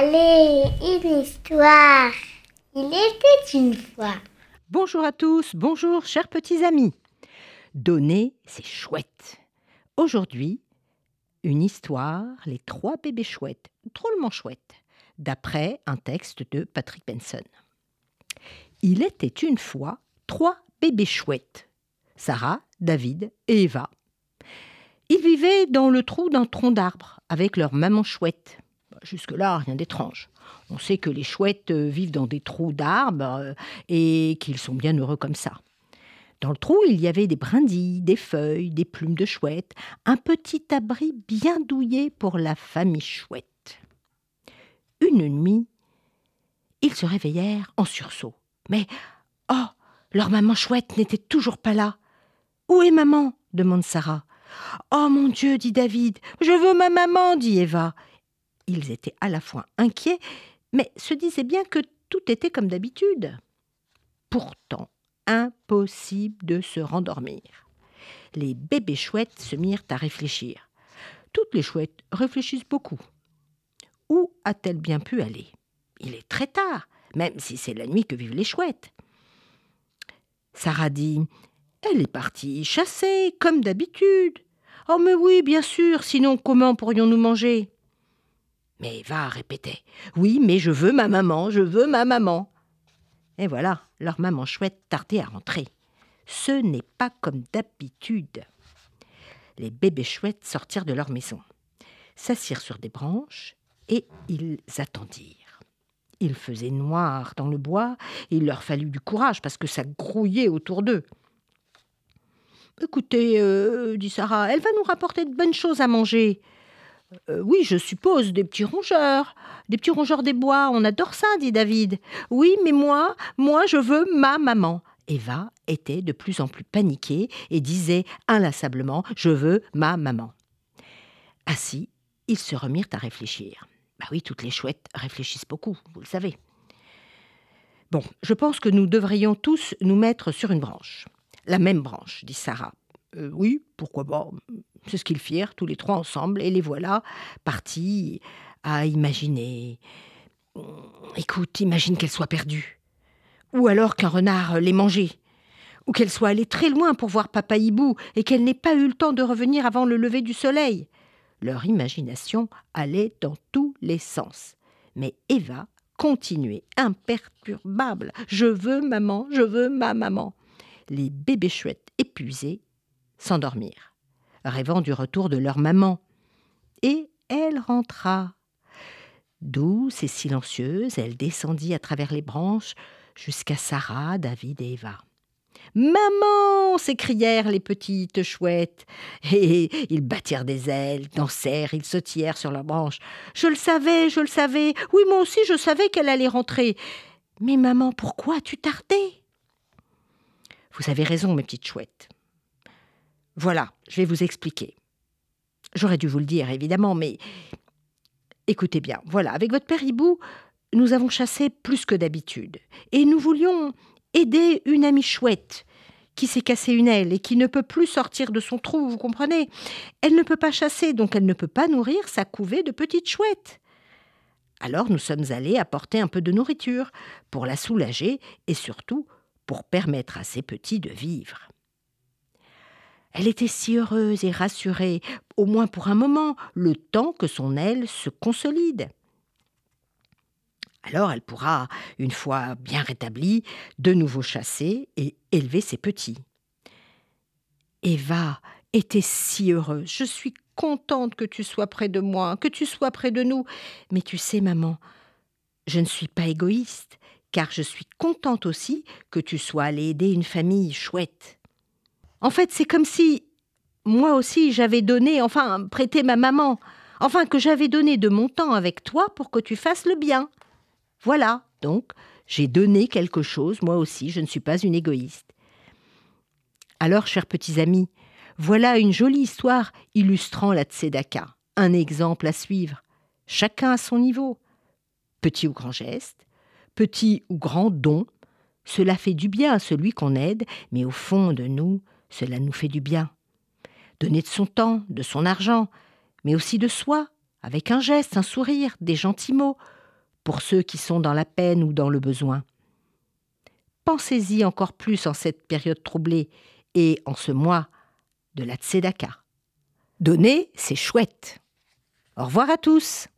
Allez, une histoire. Il était une fois. Bonjour à tous, bonjour chers petits amis. Donner, c'est chouette. Aujourd'hui, une histoire, les trois bébés chouettes, drôlement chouettes, d'après un texte de Patrick Benson. Il était une fois trois bébés chouettes, Sarah, David et Eva. Ils vivaient dans le trou d'un tronc d'arbre avec leur maman chouette. Jusque-là, rien d'étrange. On sait que les chouettes euh, vivent dans des trous d'arbres euh, et qu'ils sont bien heureux comme ça. Dans le trou, il y avait des brindilles, des feuilles, des plumes de chouette, un petit abri bien douillet pour la famille chouette. Une nuit, ils se réveillèrent en sursaut. Mais, oh, leur maman chouette n'était toujours pas là. Où est maman? demande Sarah. Oh mon Dieu, dit David. Je veux ma maman, dit Eva. Ils étaient à la fois inquiets, mais se disaient bien que tout était comme d'habitude. Pourtant, impossible de se rendormir. Les bébés chouettes se mirent à réfléchir. Toutes les chouettes réfléchissent beaucoup. Où a-t-elle bien pu aller? Il est très tard, même si c'est la nuit que vivent les chouettes. Sarah dit Elle est partie chasser, comme d'habitude. Oh, mais oui, bien sûr, sinon comment pourrions-nous manger? Mais Eva répétait Oui, mais je veux ma maman, je veux ma maman. Et voilà, leur maman chouette tardait à rentrer. Ce n'est pas comme d'habitude. Les bébés chouettes sortirent de leur maison, s'assirent sur des branches et ils attendirent. Il faisait noir dans le bois et il leur fallut du courage parce que ça grouillait autour d'eux. Écoutez, euh, dit Sarah, elle va nous rapporter de bonnes choses à manger. Euh, oui, je suppose, des petits rongeurs. Des petits rongeurs des bois, on adore ça, dit David. Oui, mais moi, moi, je veux ma maman. Eva était de plus en plus paniquée et disait inlassablement Je veux ma maman. Ainsi, ils se remirent à réfléchir. Bah oui, toutes les chouettes réfléchissent beaucoup, vous le savez. Bon, je pense que nous devrions tous nous mettre sur une branche. La même branche, dit Sarah. Euh, oui, pourquoi pas C'est ce qu'ils firent, tous les trois ensemble, et les voilà partis à imaginer. Écoute, imagine qu'elle soit perdue. Ou alors qu'un renard l'ait mangée. Ou qu'elle soit allée très loin pour voir Papa Hibou et qu'elle n'ait pas eu le temps de revenir avant le lever du soleil. Leur imagination allait dans tous les sens. Mais Eva continuait imperturbable. Je veux maman, je veux ma maman les bébés chouettes épuisés s'endormirent, rêvant du retour de leur maman. Et elle rentra. Douce et silencieuse, elle descendit à travers les branches jusqu'à Sarah, David et Eva. Maman s'écrièrent les petites chouettes. Et ils battirent des ailes, dansèrent, ils sautillèrent sur leurs branches. Je le savais, je le savais. Oui, moi aussi, je savais qu'elle allait rentrer. Mais maman, pourquoi tu tardais vous avez raison, mes petites chouettes. Voilà, je vais vous expliquer. J'aurais dû vous le dire, évidemment, mais écoutez bien. Voilà, avec votre père Hibou, nous avons chassé plus que d'habitude. Et nous voulions aider une amie chouette qui s'est cassée une aile et qui ne peut plus sortir de son trou, vous comprenez? Elle ne peut pas chasser, donc elle ne peut pas nourrir sa couvée de petites chouettes. Alors nous sommes allés apporter un peu de nourriture pour la soulager et surtout pour permettre à ses petits de vivre. Elle était si heureuse et rassurée, au moins pour un moment, le temps que son aile se consolide. Alors elle pourra, une fois bien rétablie, de nouveau chasser et élever ses petits. Eva était si heureuse. Je suis contente que tu sois près de moi, que tu sois près de nous. Mais tu sais, maman, je ne suis pas égoïste car je suis contente aussi que tu sois allée aider une famille chouette. En fait, c'est comme si moi aussi j'avais donné, enfin prêté ma maman, enfin que j'avais donné de mon temps avec toi pour que tu fasses le bien. Voilà, donc j'ai donné quelque chose, moi aussi, je ne suis pas une égoïste. Alors, chers petits amis, voilà une jolie histoire illustrant la tzedaka, un exemple à suivre, chacun à son niveau. Petit ou grand geste, petit ou grand don, cela fait du bien à celui qu'on aide, mais au fond de nous, cela nous fait du bien. Donner de son temps, de son argent, mais aussi de soi, avec un geste, un sourire, des gentils mots, pour ceux qui sont dans la peine ou dans le besoin. Pensez-y encore plus en cette période troublée et en ce mois de la Tzedaka. Donner, c'est chouette. Au revoir à tous.